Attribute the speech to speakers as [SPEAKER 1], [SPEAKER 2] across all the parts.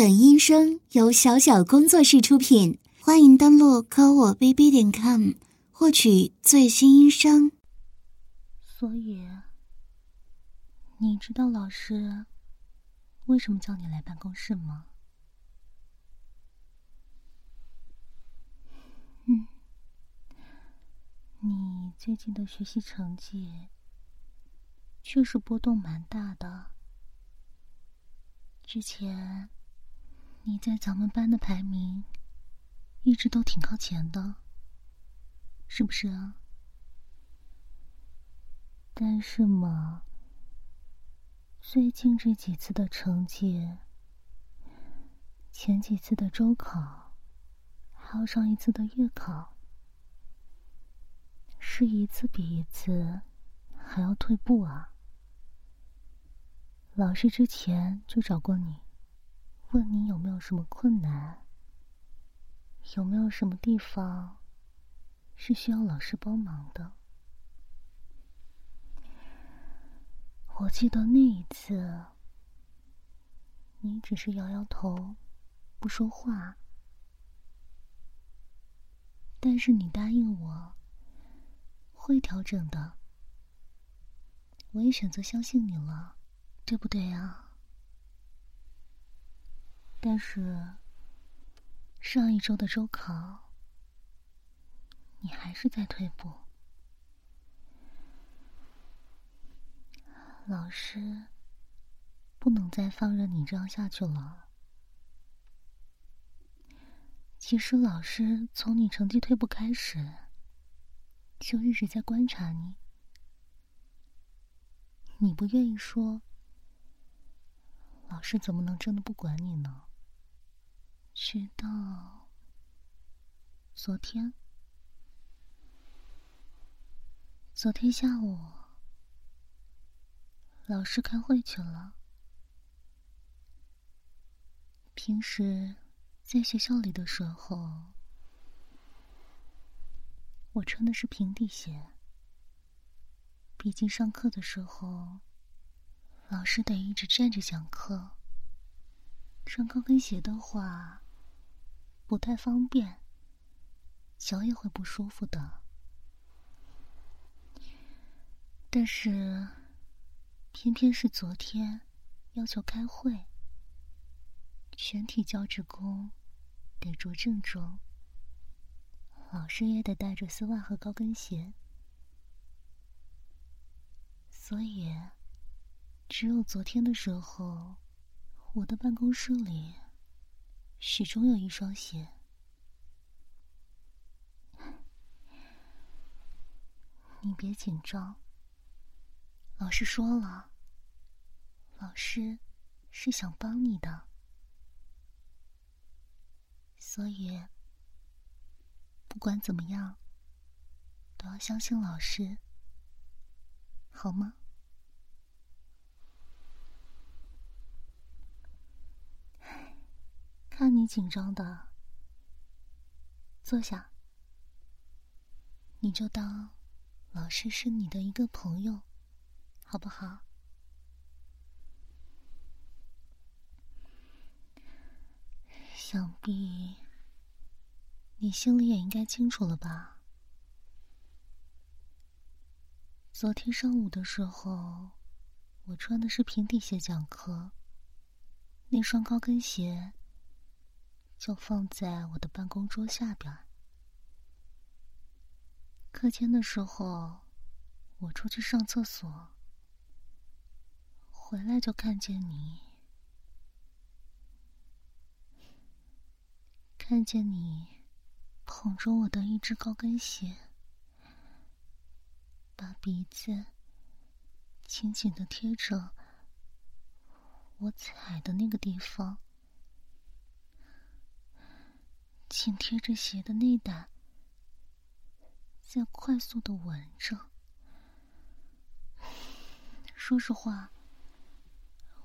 [SPEAKER 1] 本音声由小小工作室出品，欢迎登录科我 bb 点 com 获取最新音声。
[SPEAKER 2] 所以，你知道老师为什么叫你来办公室吗？嗯，你最近的学习成绩确实波动蛮大的。之前你在咱们班的排名一直都挺靠前的，是不是啊？但是嘛，最近这几次的成绩，前几次的周考，还有上一次的月考，是一次比一次还要退步啊！老师之前就找过你，问你有没有什么困难，有没有什么地方是需要老师帮忙的。我记得那一次，你只是摇摇头，不说话。但是你答应我，会调整的。我也选择相信你了，对不对啊？但是上一周的周考，你还是在退步。老师，不能再放任你这样下去了。其实，老师从你成绩退步开始，就一直在观察你。你不愿意说，老师怎么能真的不管你呢？直到昨天，昨天下午。老师开会去了。平时在学校里的时候，我穿的是平底鞋。毕竟上课的时候，老师得一直站着讲课，穿高跟鞋的话不太方便，脚也会不舒服的。但是。偏偏是昨天要求开会，全体教职工得着正装，老师也得带着丝袜和高跟鞋，所以只有昨天的时候，我的办公室里始终有一双鞋。你别紧张。老师说了，老师是想帮你的，所以不管怎么样，都要相信老师，好吗？看你紧张的，坐下，你就当老师是你的一个朋友。好不好？想必你心里也应该清楚了吧？昨天上午的时候，我穿的是平底鞋讲课，那双高跟鞋就放在我的办公桌下边。课间的时候，我出去上厕所。回来就看见你，看见你捧着我的一只高跟鞋，把鼻子紧紧的贴着我踩的那个地方，紧贴着鞋的内胆，在快速的闻着。说实话。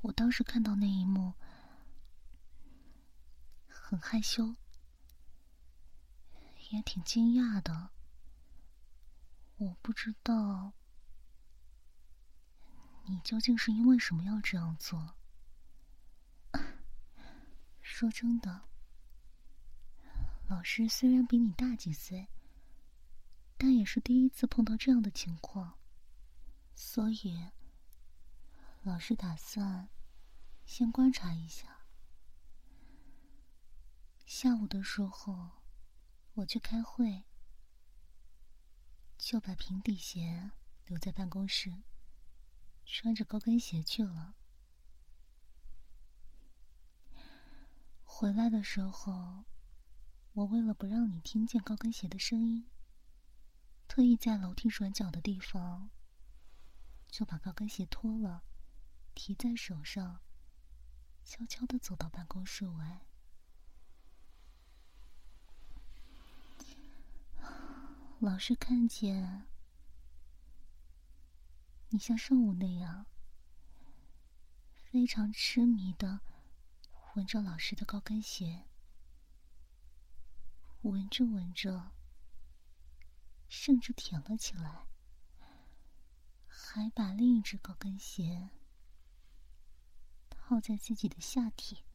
[SPEAKER 2] 我当时看到那一幕，很害羞，也挺惊讶的。我不知道你究竟是因为什么要这样做。说真的，老师虽然比你大几岁，但也是第一次碰到这样的情况，所以老师打算先观察一下。下午的时候，我去开会，就把平底鞋留在办公室，穿着高跟鞋去了。回来的时候，我为了不让你听见高跟鞋的声音，特意在楼梯转角的地方就把高跟鞋脱了，提在手上，悄悄的走到办公室外。老师看见你像上午那样，非常痴迷的。闻着老师的高跟鞋，闻着闻着，甚至舔了起来，还把另一只高跟鞋套在自己的下体，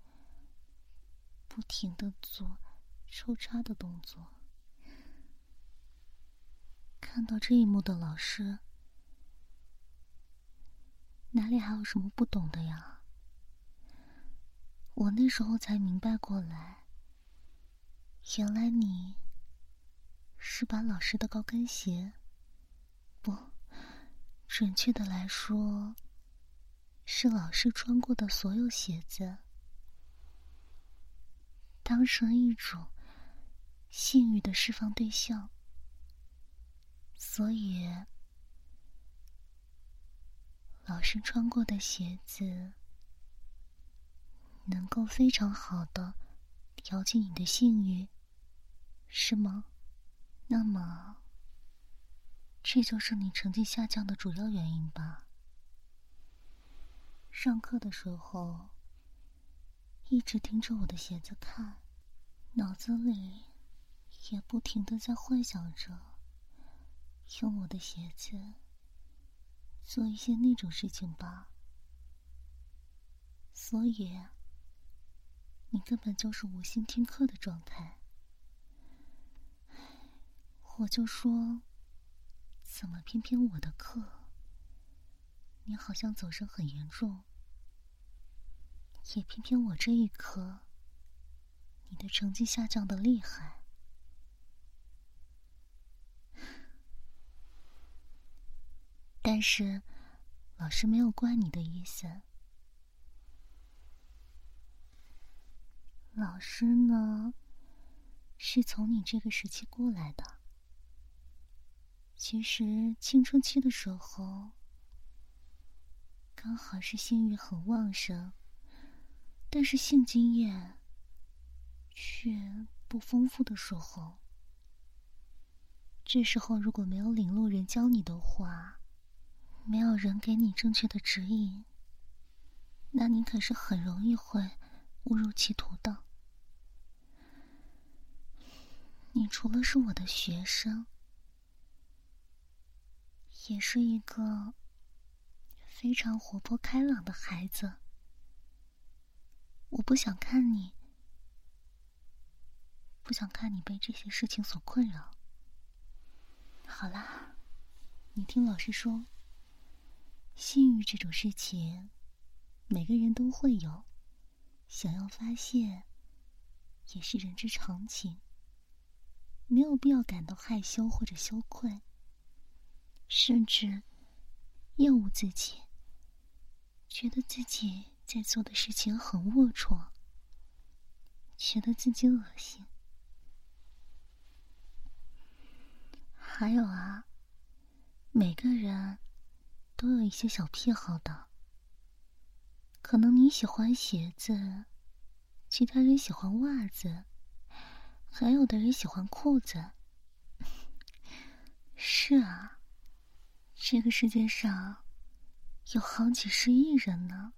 [SPEAKER 2] 不停的做抽插的动作。看到这一幕的老师，哪里还有什么不懂的呀？我那时候才明白过来，原来你是把老师的高跟鞋，不，准确的来说，是老师穿过的所有鞋子，当成一种性欲的释放对象，所以老师穿过的鞋子。能够非常好的调节你的性欲，是吗？那么，这就是你成绩下降的主要原因吧？上课的时候，一直盯着我的鞋子看，脑子里也不停的在幻想着用我的鞋子做一些那种事情吧。所以。你根本就是无心听课的状态，我就说，怎么偏偏我的课，你好像走神很严重，也偏偏我这一科，你的成绩下降的厉害，但是老师没有怪你的意思。老师呢，是从你这个时期过来的。其实青春期的时候，刚好是性欲很旺盛，但是性经验却不丰富的时候。这时候如果没有领路人教你的话，没有人给你正确的指引，那你可是很容易会。误入歧途的。你除了是我的学生，也是一个非常活泼开朗的孩子。我不想看你，不想看你被这些事情所困扰。好啦，你听老师说，性欲这种事情，每个人都会有。想要发泄，也是人之常情，没有必要感到害羞或者羞愧，甚至厌恶自己，觉得自己在做的事情很龌龊，觉得自己恶心。还有啊，每个人都有一些小癖好的。可能你喜欢鞋子，其他人喜欢袜子，还有的人喜欢裤子。是啊，这个世界上有好几十亿人呢，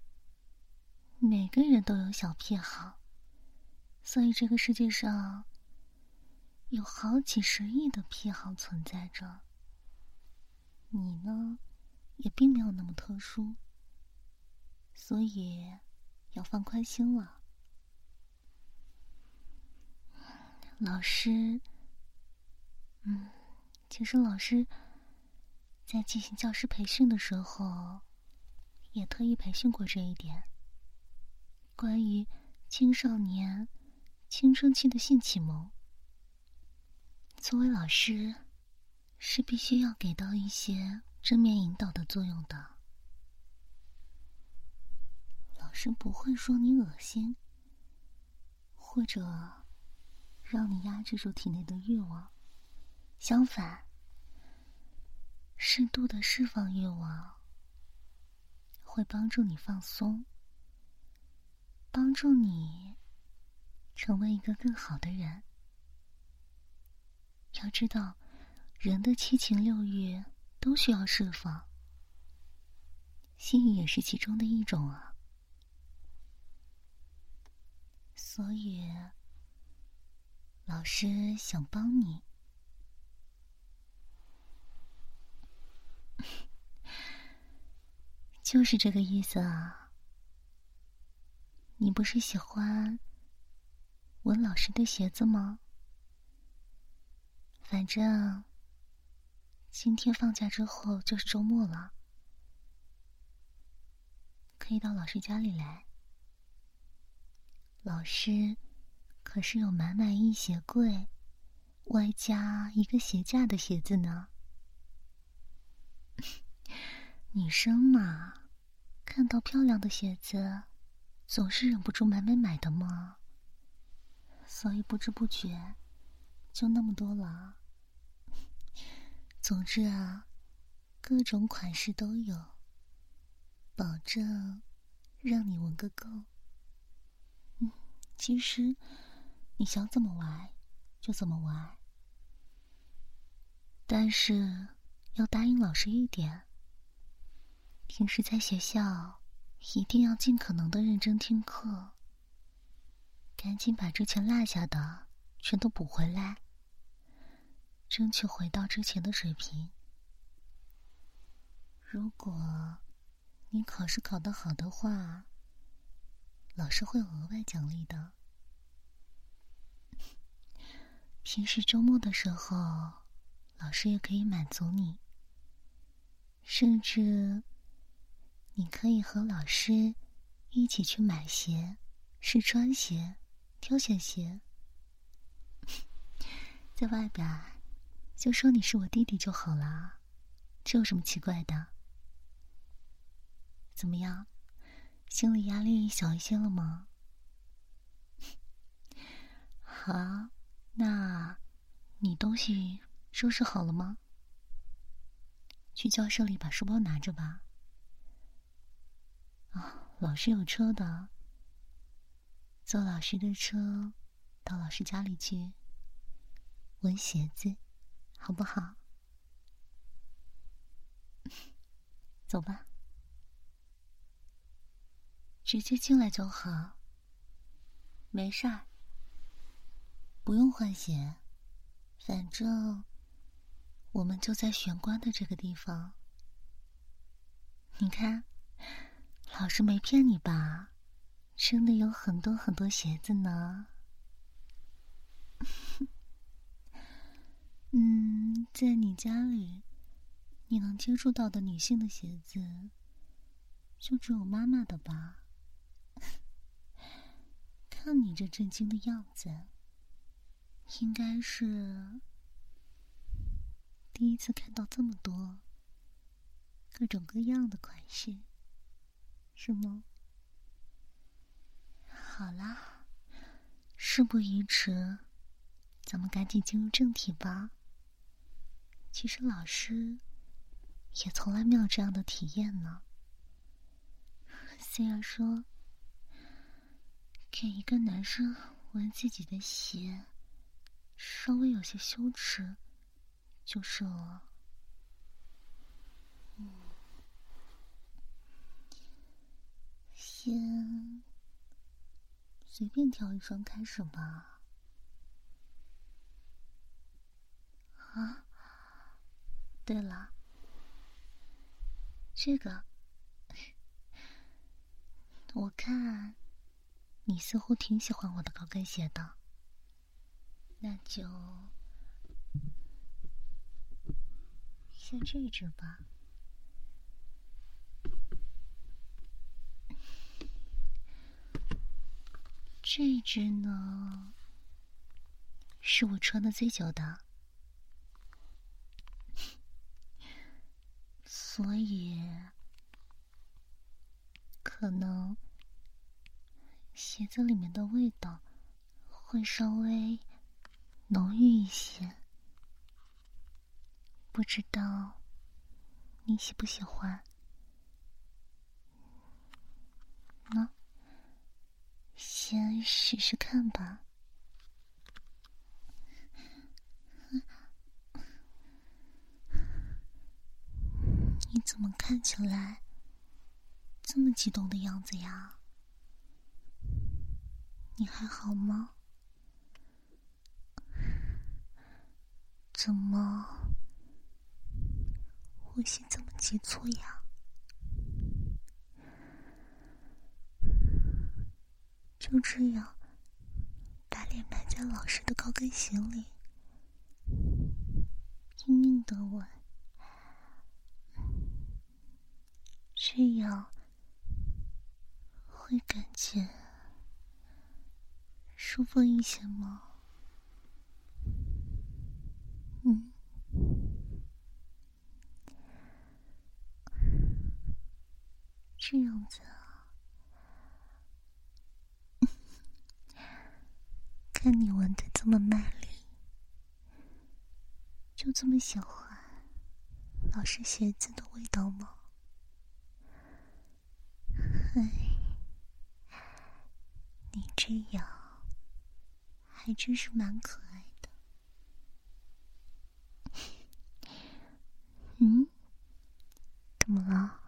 [SPEAKER 2] 每个人都有小癖好，所以这个世界上有好几十亿的癖好存在着。你呢，也并没有那么特殊。所以，要放宽心了。老师，嗯，其实老师在进行教师培训的时候，也特意培训过这一点，关于青少年青春期的性启蒙。作为老师，是必须要给到一些正面引导的作用的。老师不会说你恶心，或者。让你压制住体内的欲望，相反，适度的释放欲望，会帮助你放松，帮助你成为一个更好的人。要知道，人的七情六欲都需要释放，性也是其中的一种啊。所以。老师想帮你，就是这个意思啊。你不是喜欢闻老师的鞋子吗？反正今天放假之后就是周末了，可以到老师家里来。老师。可是有满满一鞋柜，外加一个鞋架的鞋子呢。女生嘛，看到漂亮的鞋子，总是忍不住买买买的嘛。所以不知不觉，就那么多了。总之啊，各种款式都有，保证让你闻个够。嗯，其实。你想怎么玩，就怎么玩。但是要答应老师一点：平时在学校一定要尽可能的认真听课，赶紧把之前落下的全都补回来，争取回到之前的水平。如果你考试考得好的话，老师会额外奖励的。平时周末的时候，老师也可以满足你。甚至，你可以和老师一起去买鞋、试穿鞋、挑选鞋。在外边就说你是我弟弟就好了，这有什么奇怪的？怎么样，心理压力小一些了吗？好。那，你东西收拾好了吗？去教室里把书包拿着吧。啊，老师有车的，坐老师的车到老师家里去闻鞋子，好不好？走吧，直接进来就好，没事儿。不用换鞋，反正我们就在玄关的这个地方。你看，老师没骗你吧？真的有很多很多鞋子呢。嗯，在你家里，你能接触到的女性的鞋子，就只有妈妈的吧？看你这震惊的样子。应该是第一次看到这么多各种各样的款式，是吗？好啦，事不宜迟，咱们赶紧进入正题吧。其实老师也从来没有这样的体验呢。虽然说给一个男生闻自己的鞋。稍微有些羞耻，就是了。嗯，先随便挑一双开始吧。啊，对了，这个，我看你似乎挺喜欢我的高跟鞋的。那就先这只吧。这只呢，是我穿的最久的，所以可能鞋子里面的味道会稍微浓郁一些，不知道你喜不喜欢？呢？先试试看吧。你怎么看起来这么激动的样子呀？你还好吗？怎么呼吸这么急促呀？就这样，把脸埋在老师的高跟鞋里，拼命的吻，这样会感觉舒服一些吗？嗯，这样子啊。看你闻的这么卖力，就这么喜欢老师鞋子的味道吗？哎，你这样还真是蛮可爱的。嗯，怎么了？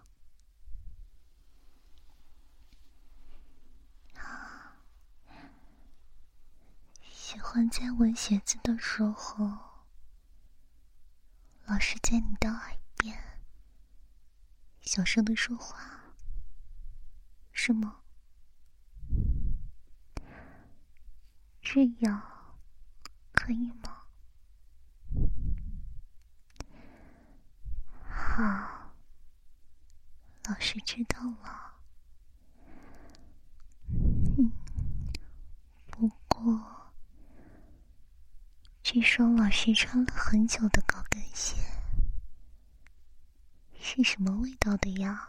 [SPEAKER 2] 喜欢在闻鞋子的时候，老师在你的耳边小声的说话，是吗？这样可以吗？好，老师知道了。不过。据说老师穿了很久的高跟鞋，是什么味道的呀？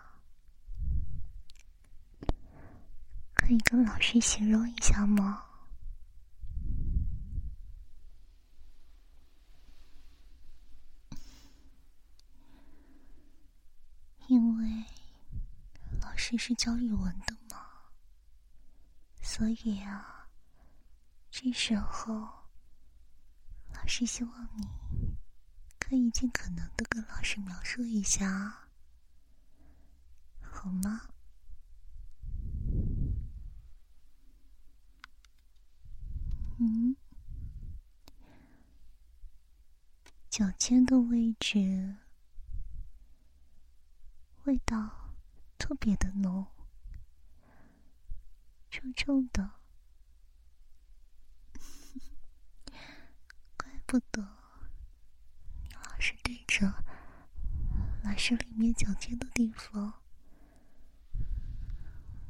[SPEAKER 2] 可以跟老师形容一下吗？因为老师是教语文的嘛，所以啊，这时候。老师希望你可以尽可能的跟老师描述一下，好吗？嗯，脚尖的位置味道特别的浓，臭臭的。怪不得，你老是对着老师里面脚尖的地方，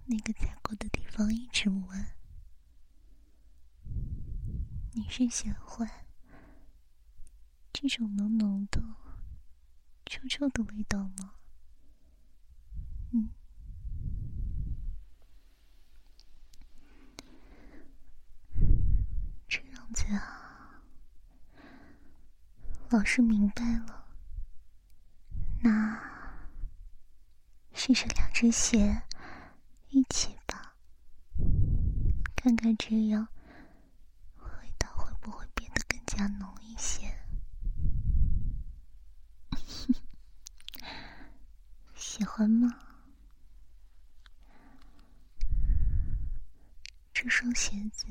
[SPEAKER 2] 那个踩过的地方一直闻。你是喜欢这种浓浓的、臭臭的味道吗？嗯，这样子啊。老师明白了，那试试两只鞋一起吧，看看这样味道会不会变得更加浓一些。喜欢吗？这双鞋子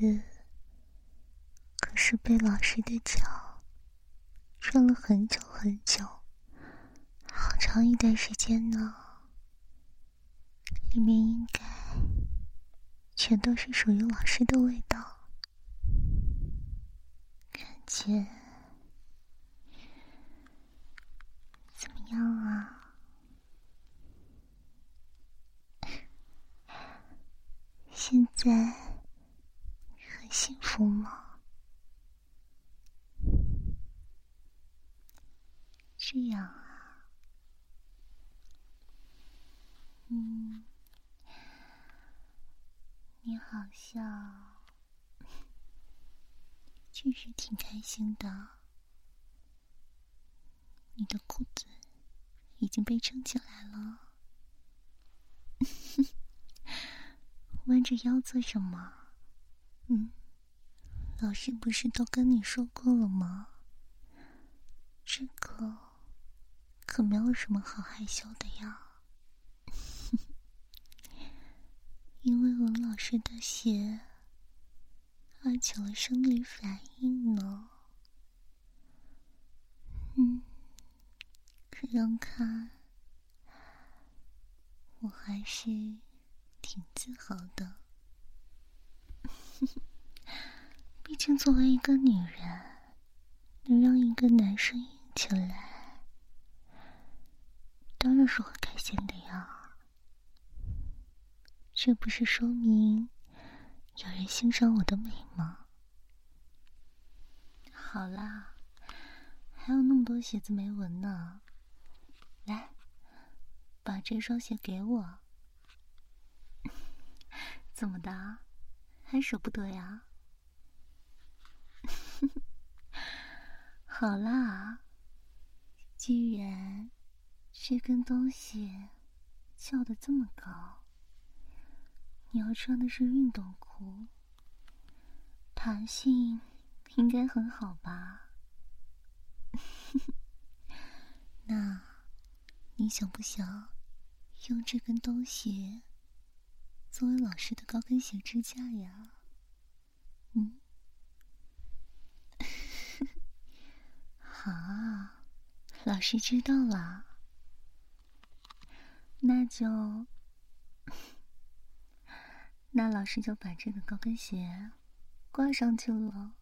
[SPEAKER 2] 可是被老师的脚。穿了很久很久，好长一段时间呢。里面应该全都是属于老师的味道。感觉怎么样啊？现在很幸福吗？这样啊，嗯，你好像。确实挺开心的，你的裤子已经被撑起来了，弯着腰做什么？嗯，老师不是都跟你说过了吗？这个可没有什么好害羞的呀，因为文老师的血，而起了生理反应呢。嗯，这样看，我还是挺自豪的。毕竟作为一个女人，能让一个男生硬起来，当然是很开心的呀。这不是说明？有人欣赏我的美吗？好啦，还有那么多鞋子没闻呢。来，把这双鞋给我。怎么的，还舍不得呀？好啦，既然这根东西翘得这么高。你要穿的是运动裤，弹性应该很好吧？那，你想不想用这根东西作为老师的高跟鞋支架呀？嗯，好，老师知道了，那就。那老师就把这个高跟鞋挂上去了，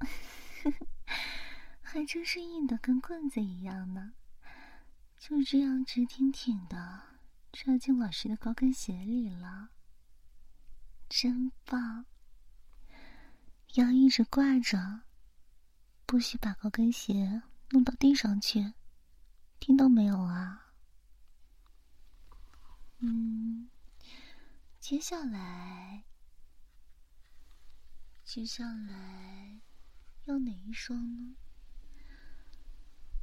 [SPEAKER 2] 还真是硬的跟棍子一样呢。就这样直挺挺的插进老师的高跟鞋里了，真棒！要一直挂着，不许把高跟鞋弄到地上去，听到没有啊？嗯。接下来，接下来要哪一双呢？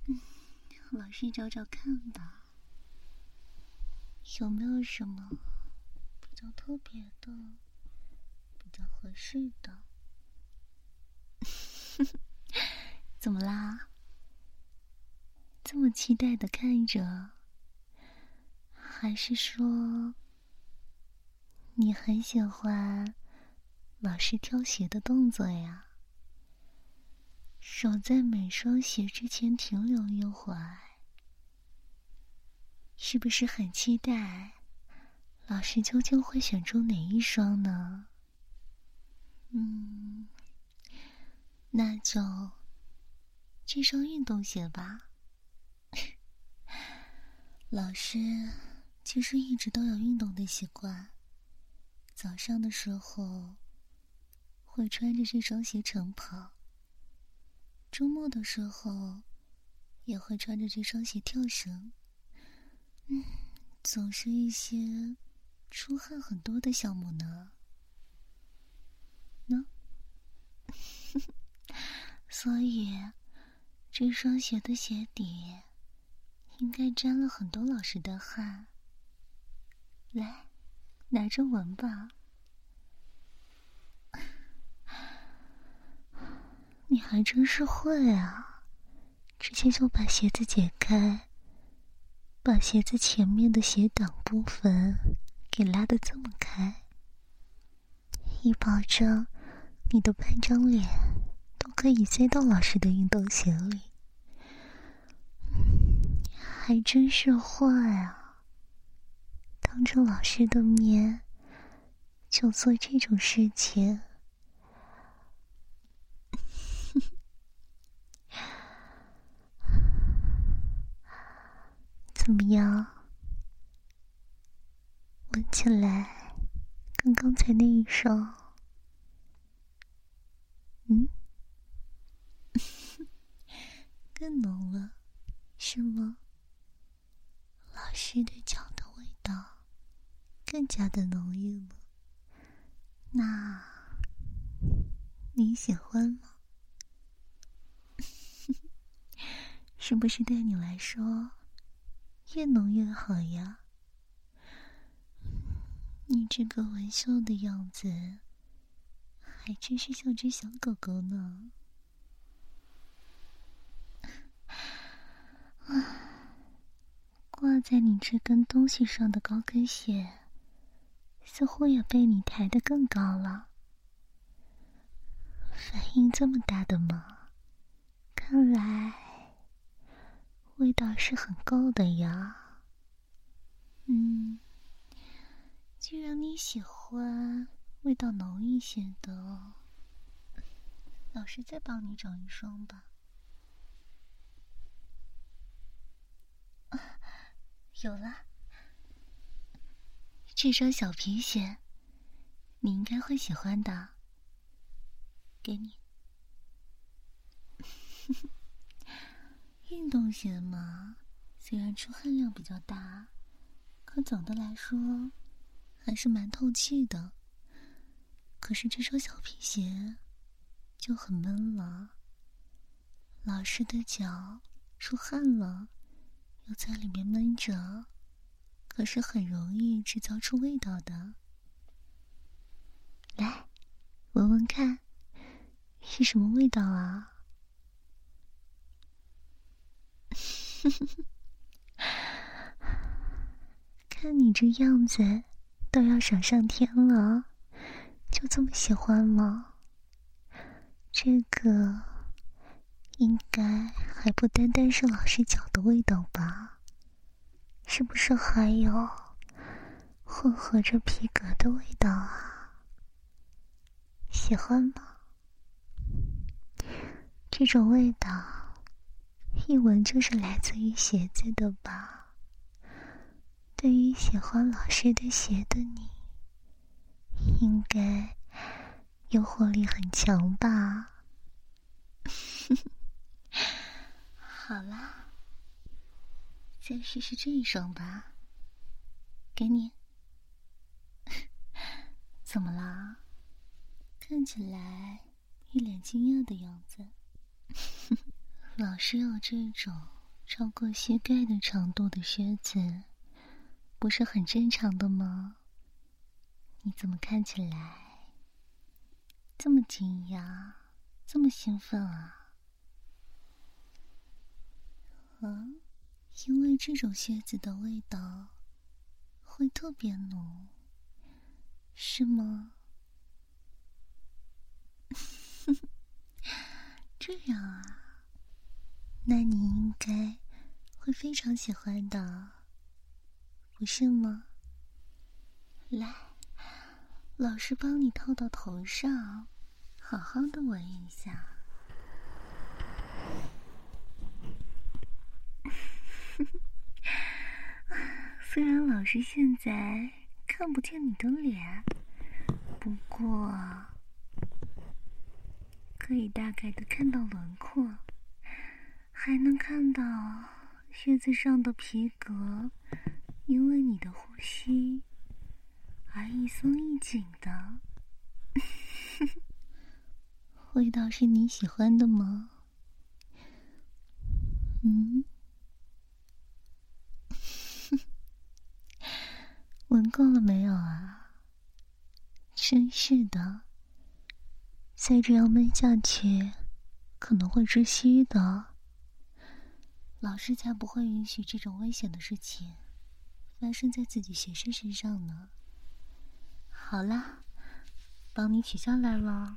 [SPEAKER 2] 嗯，老师找找看吧，有没有什么比较特别的、比较合适的？怎么啦？这么期待的看着，还是说？你很喜欢老师挑鞋的动作呀，手在每双鞋之前停留一会儿，是不是很期待老师究竟会选出哪一双呢？嗯，那就这双运动鞋吧。老师其实一直都有运动的习惯。早上的时候会穿着这双鞋晨跑，周末的时候也会穿着这双鞋跳绳。嗯，总是一些出汗很多的项目呢。呢，所以这双鞋的鞋底应该沾了很多老师的汗。来。拿着闻吧，你还真是会啊！直接就把鞋子解开，把鞋子前面的鞋挡部分给拉的这么开，以保证你的半张脸都可以塞到老师的运动鞋里。还真是坏啊！当着老师的面就做这种事情。怎么样？闻起来跟刚才那一双嗯？更浓了是吗？老师的脚更加的浓郁了。那你喜欢吗？是不是对你来说越浓越好呀？你这个文秀的样子，还真是像只小狗狗呢。啊，挂在你这根东西上的高跟鞋，似乎也被你抬得更高了。反应这么大的吗？看来味道是很够的呀。嗯。既然你喜欢味道浓一些的，老师再帮你找一双吧。有了，这双小皮鞋，你应该会喜欢的。给你，运动鞋嘛，虽然出汗量比较大，可总的来说。还是蛮透气的，可是这双小皮鞋就很闷了。老师的脚出汗了，又在里面闷着，可是很容易制造出味道的。来，闻闻看，是什么味道啊？看你这样子。都要爽上天了，就这么喜欢吗？这个应该还不单单是老师脚的味道吧？是不是还有混合着皮革的味道啊？喜欢吗？这种味道一闻就是来自于鞋子的吧？对于喜欢老师的鞋的你，应该诱惑力很强吧？好啦，再试试这一双吧。给你。怎么啦？看起来一脸惊讶的样子。老师有这种超过膝盖的长度的靴子。不是很正常的吗？你怎么看起来这么惊讶，这么兴奋啊？啊，因为这种靴子的味道会特别浓，是吗？这样啊，那你应该会非常喜欢的。不是吗？来，老师帮你套到头上，好好的闻一下。虽然老师现在看不见你的脸，不过可以大概的看到轮廓，还能看到靴子上的皮革。因为你的呼吸而一松一紧的 味道是你喜欢的吗？嗯，闻够了没有啊？真是的，再这样闷下去可能会窒息的。老师才不会允许这种危险的事情。发生在自己学生身上呢。好啦，帮你取下来了。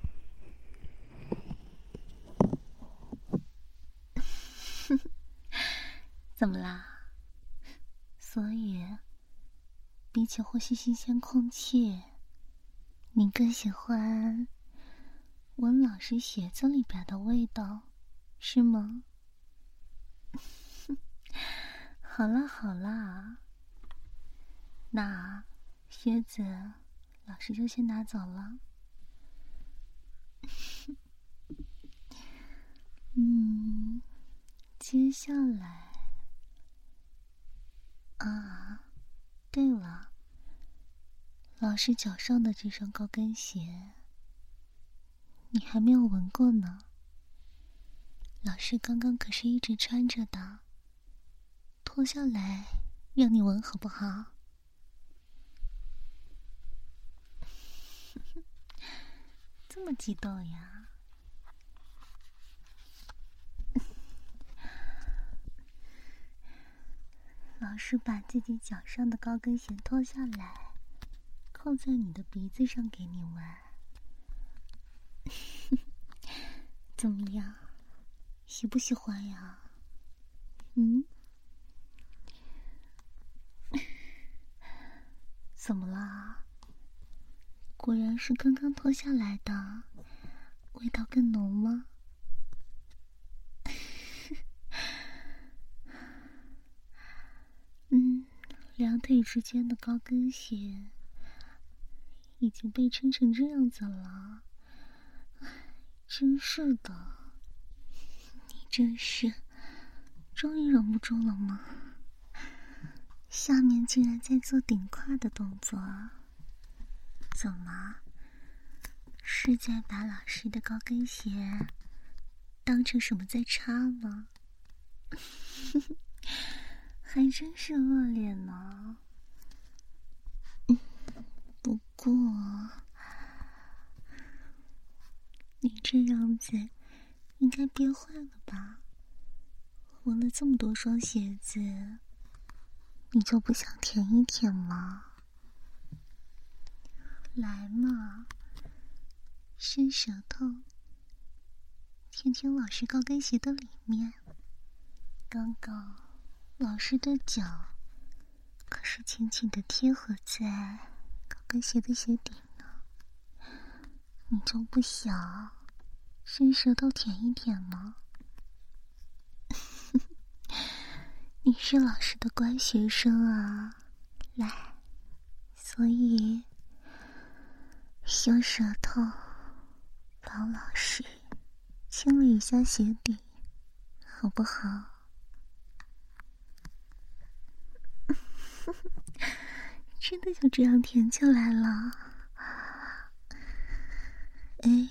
[SPEAKER 2] 怎么啦？所以，比起呼吸新鲜空气，你更喜欢闻老师鞋子里边的味道，是吗？好啦好啦，那靴子老师就先拿走了。嗯，接下来啊，对了，老师脚上的这双高跟鞋，你还没有闻过呢。老师刚刚可是一直穿着的，脱下来让你闻好不好？这么激动呀！老师把自己脚上的高跟鞋脱下来，扣在你的鼻子上给你闻，怎么样？喜不喜欢呀？嗯？怎么啦？果然是刚刚脱下来的，味道更浓吗？嗯，两腿之间的高跟鞋已经被撑成这样子了，真是的。真是，终于忍不住了吗？下面竟然在做顶胯的动作，怎么？是在把老师的高跟鞋当成什么在插吗？还真是恶劣呢。不过，你这样子。应该憋坏了吧？闻了这么多双鞋子，你就不想舔一舔吗？来嘛，伸舌头，舔舔老师高跟鞋的里面。刚刚老师的脚可是紧紧的贴合在高跟鞋的鞋底呢，你就不想？伸舌头舔一舔吗？你是老师的乖学生啊，来，所以用舌头帮老师清理一下鞋底，好不好？真的就这样舔起来了？哎。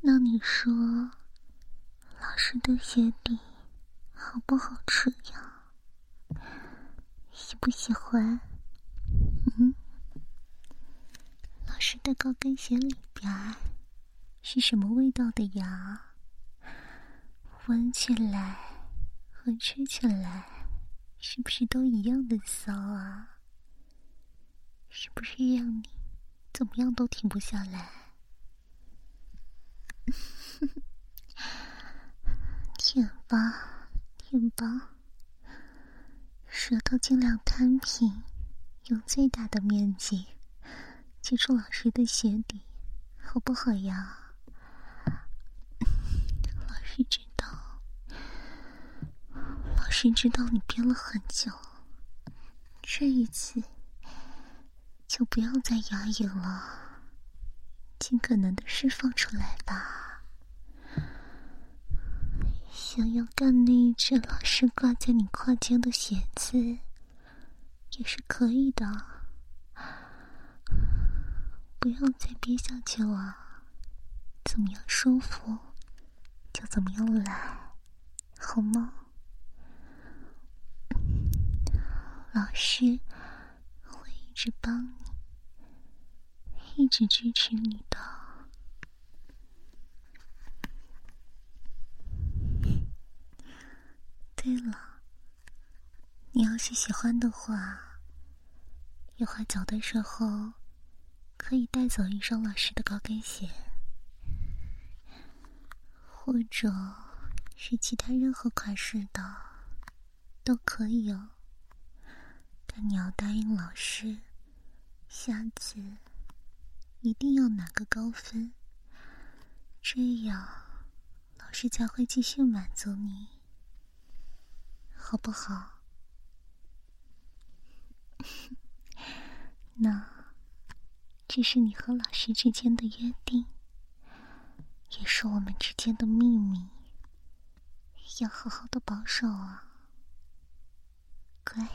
[SPEAKER 2] 那你说，老师的鞋底好不好吃呀？喜不喜欢？嗯，老师的高跟鞋里边是什么味道的呀？闻起来和吃起来是不是都一样的骚啊？是不是让你怎么样都停不下来？舔吧，舔吧，舌头尽量摊平，用最大的面积接触老师的鞋底，好不好呀？老师知道，老师知道你憋了很久，这一次就不要再压抑了。尽可能的释放出来吧。想要干那一只老师挂在你胯间的鞋子，也是可以的。不要再憋下去了，怎么样舒服就怎么样来，好吗？老师会一直帮你。一直支持你的。对了，你要是喜欢的话，有滑脚的时候可以带走一双老师的高跟鞋，或者是其他任何款式的都可以哦。但你要答应老师，下次。一定要拿个高分，这样老师才会继续满足你，好不好？那，这是你和老师之间的约定，也是我们之间的秘密，要好好的保守啊，乖。